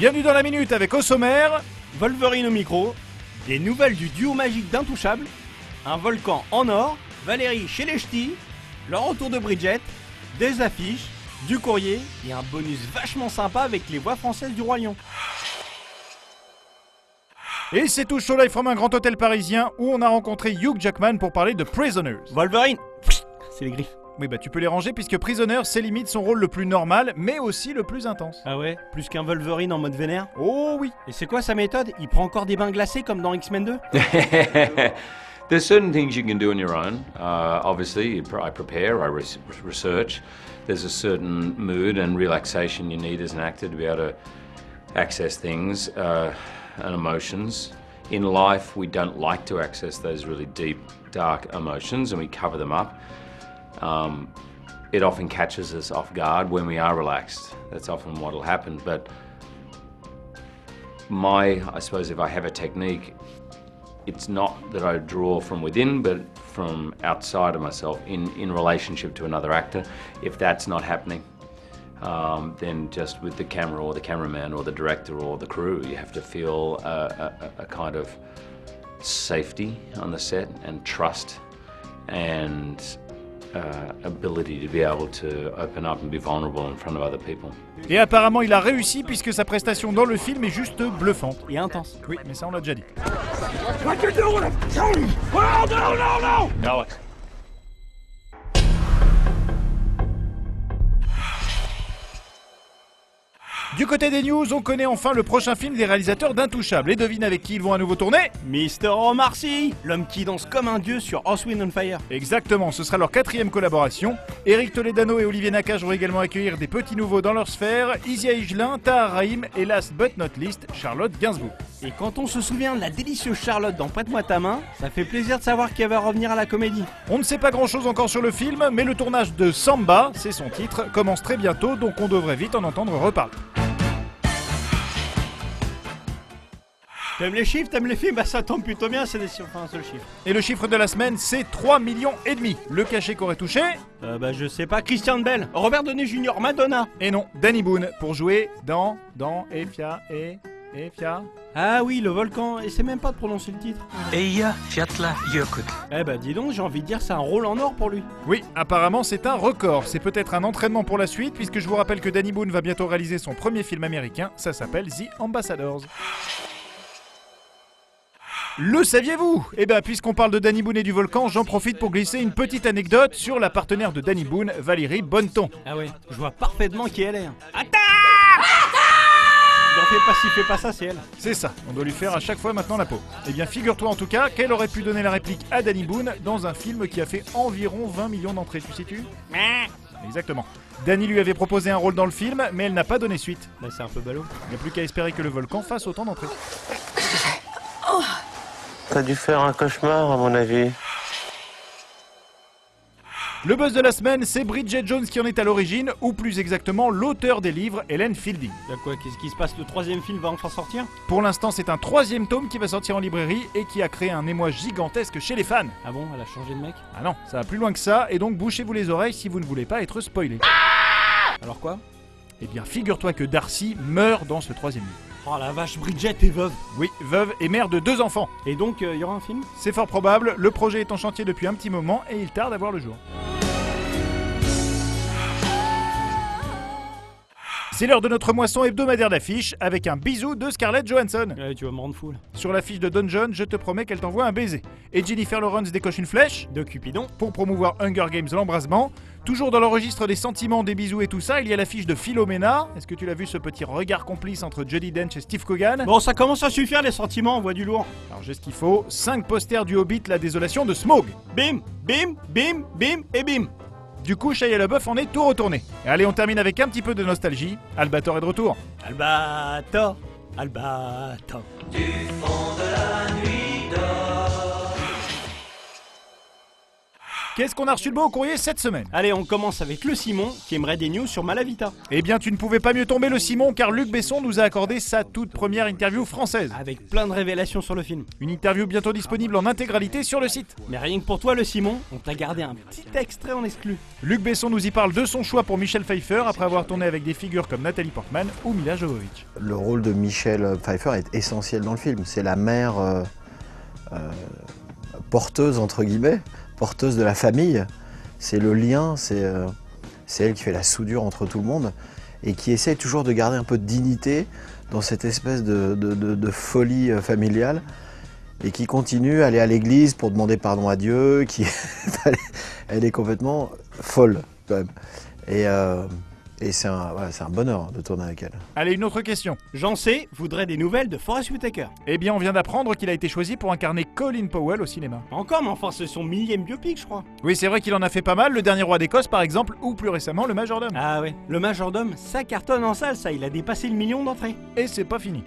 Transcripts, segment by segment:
Bienvenue dans la minute avec au sommaire. Wolverine au micro, des nouvelles du duo magique d'Intouchable, un volcan en or, Valérie chez les ch'tis, le retour de Bridget, des affiches, du courrier et un bonus vachement sympa avec les voix françaises du Roi Lion. Et c'est tout chaud live from un grand hôtel parisien où on a rencontré Hugh Jackman pour parler de Prisoners. Wolverine C'est les griffes. Oui, bah tu peux les ranger puisque Prisoners, c'est limite son rôle le plus normal, mais aussi le plus intense. Ah ouais? Plus qu'un Wolverine en mode vénère? Oh oui Et c'est quoi sa méthode? Il prend encore des bains glacés comme dans X-Men 2 There's certain things you can do on your own. Uh, obviously, I prepare, I res- research. There's a certain mood and relaxation you need as an actor to be able to access things uh, and emotions. In life, we don't like to access those really deep, dark emotions, and we cover them up. Um, it often catches us off guard when we are relaxed. That's often what will happen. But my, I suppose, if I have a technique, it's not that I draw from within, but from outside of myself in, in relationship to another actor. If that's not happening, um, then just with the camera or the cameraman or the director or the crew, you have to feel a, a, a kind of safety on the set and trust and Et apparemment il a réussi puisque sa prestation dans le film est juste bluffante. Et intense. Oui, mais ça on l'a déjà dit. Du côté des news, on connaît enfin le prochain film des réalisateurs d'Intouchables. Et devine avec qui ils vont à nouveau tourner? Mister Omar Sy L'homme qui danse comme un dieu sur Earth, Wind and Fire. Exactement, ce sera leur quatrième collaboration. Eric Toledano et Olivier Nakache vont également accueillir des petits nouveaux dans leur sphère, Isia Higelin, Tahar Rahim et last but not least, Charlotte Gainsbourg. Et quand on se souvient de la délicieuse Charlotte dans Prête-moi ta main, ça fait plaisir de savoir qu'elle va revenir à la comédie. On ne sait pas grand chose encore sur le film, mais le tournage de Samba, c'est son titre, commence très bientôt, donc on devrait vite en entendre reparler. T'aimes les chiffres, t'aimes les films Bah ça tombe plutôt bien, c'est des chiffres, enfin un seul chiffre. Et le chiffre de la semaine, c'est 3 millions et demi. Le cachet qu'aurait touché Euh, bah je sais pas, Christian Bell, Robert Downey Jr., Madonna. Et non, Danny Boone, pour jouer dans, dans, Efia, et, Efia. Ah oui, le volcan, et c'est même pas de prononcer le titre. Eia Fiatla Jökull. Eh bah dis donc, j'ai envie de dire c'est un rôle en or pour lui. Oui, apparemment c'est un record. C'est peut-être un entraînement pour la suite, puisque je vous rappelle que Danny Boone va bientôt réaliser son premier film américain. Ça s'appelle The Ambassadors. Le saviez-vous? Eh ben, puisqu'on parle de Danny Boone et du volcan, j'en profite pour glisser une petite anecdote sur la partenaire de Danny Boone, Valérie Bonneton. Ah ouais, je vois parfaitement qui elle est. hein. Attends N'en fais pas si, fais pas ça, c'est elle. C'est ça, on doit lui faire à chaque fois maintenant la peau. Eh bien, figure-toi en tout cas qu'elle aurait pu donner la réplique à Danny Boone dans un film qui a fait environ 20 millions d'entrées, tu sais-tu? Exactement. Danny lui avait proposé un rôle dans le film, mais elle n'a pas donné suite. Bah c'est un peu ballot. Il n'y a plus qu'à espérer que le volcan fasse autant d'entrées. T'as dû faire un cauchemar, à mon avis. Le buzz de la semaine, c'est Bridget Jones qui en est à l'origine, ou plus exactement l'auteur des livres, Helen Fielding. Y'a quoi, qu'est-ce qui se passe Le troisième film va enfin sortir Pour l'instant, c'est un troisième tome qui va sortir en librairie et qui a créé un émoi gigantesque chez les fans. Ah bon, elle a changé de mec Ah non, ça va plus loin que ça, et donc bouchez-vous les oreilles si vous ne voulez pas être spoilé. Alors quoi Eh bien, figure-toi que Darcy meurt dans ce troisième livre. Oh la vache, Bridget est veuve. Oui, veuve et mère de deux enfants. Et donc, il y aura un film? C'est fort probable, le projet est en chantier depuis un petit moment et il tarde à voir le jour. C'est l'heure de notre moisson hebdomadaire d'affiches avec un bisou de Scarlett Johansson. Ouais, tu vas me rendre fou là. Sur l'affiche de Don John, je te promets qu'elle t'envoie un baiser. Et Jennifer Lawrence décoche une flèche De Cupidon. pour promouvoir Hunger Games l'embrasement. Toujours dans le registre des sentiments, des bisous et tout ça, il y a l'affiche de Philomena. Est-ce que tu l'as vu ce petit regard complice entre Judi Dench et Steve Coogan Bon, ça commence à suffire les sentiments, on voit du lourd. Alors j'ai ce qu'il faut, 5 posters du Hobbit, la désolation de Smaug. Bim, bim, bim, bim et bim. Du coup, Shia LaBeouf en est tout retourné. Et allez, on termine avec un petit peu de nostalgie. Albator est de retour. Albator, Albator. Qu'est-ce qu'on a reçu de beau au courrier cette semaine? Allez, on commence avec le Simon qui aimerait des news sur Malavita. Eh bien, tu ne pouvais pas mieux tomber le Simon car Luc Besson nous a accordé sa toute première interview française. Avec plein de révélations sur le film. Une interview bientôt disponible en intégralité sur le site. Mais rien que pour toi, le Simon, on t'a gardé un petit extrait en exclu. Luc Besson nous y parle de son choix pour Michel Pfeiffer après avoir tourné avec des figures comme Nathalie Portman ou Mila Jovovich. Le rôle de Michel Pfeiffer est essentiel dans le film. C'est la mère euh, euh, porteuse, entre guillemets, porteuse de la famille. C'est le lien, c'est euh, c'est elle qui fait la soudure entre tout le monde et qui essaie toujours de garder un peu de dignité dans cette espèce de, folie euh, familiale et qui continue à aller à l'église pour demander pardon à Dieu. Qui... elle est complètement folle quand même. Euh, et c'est un, voilà, c'est un bonheur de tourner avec elle. Allez, une autre question. J'en sais, voudrait des nouvelles de Forest Whitaker. Eh bien, on vient d'apprendre qu'il a été choisi pour incarner Colin Powell au cinéma. Encore, mais enfin, c'est son millième biopic, je crois. Oui, c'est vrai qu'il en a fait pas mal, le dernier roi d'Écosse par exemple, ou plus récemment le majordome. Ah ouais, le majordome, ça cartonne en salle, ça, il a dépassé le million d'entrées. Et c'est pas fini.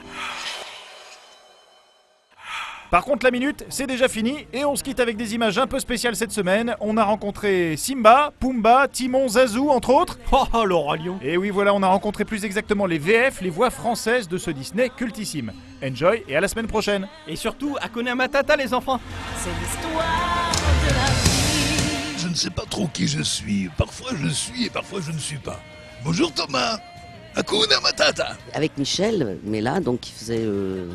Par contre, la minute, c'est déjà fini et on se quitte avec des images un peu spéciales cette semaine. On a rencontré Simba, Pumba, Timon, Zazu, entre autres. Oh, oh le roi lion. Et oui, voilà, on a rencontré plus exactement les VF, les voix françaises de ce Disney cultissime. Enjoy et à la semaine prochaine. Et surtout, Hakuna Matata, les enfants. C'est l'histoire de la vie. Je ne sais pas trop qui je suis. Parfois je suis et parfois je ne suis pas. Bonjour Thomas. Hakuna Matata. avec Michel, mais là, donc, qui faisait euh,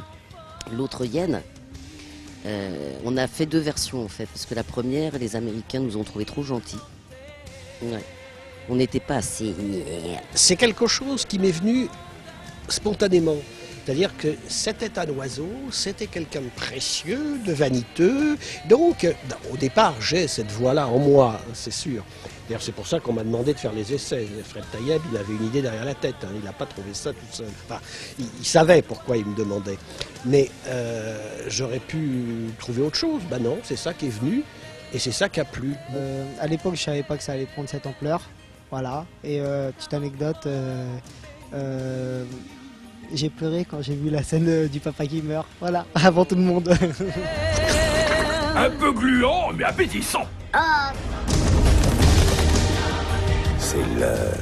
l'autre hyène. Euh, on a fait deux versions en fait, parce que la première, les Américains nous ont trouvé trop gentils. On n'était pas assez. c'est quelque chose qui m'est venu spontanément. C'est-à-dire que c'était un oiseau, c'était quelqu'un de précieux, de vaniteux. Donc, au départ, j'ai cette voix-là en moi, c'est sûr. D'ailleurs, c'est pour ça qu'on m'a demandé de faire les essais. Fred Taïeb, il avait une idée derrière la tête. hein. Il n'a pas trouvé ça tout seul. Il, savait pourquoi il me demandait. Mais euh, j'aurais pu trouver autre chose. Ben non, c'est ça qui est venu. Et c'est ça qui a plu. Euh, à l'époque, je savais pas que ça allait prendre cette ampleur. Voilà. Et euh, petite anecdote, j'ai pleuré quand j'ai vu la scène euh, du papa qui meurt. Voilà, avant tout le monde. Un peu gluant mais appétissant. Ah, C'est l'heure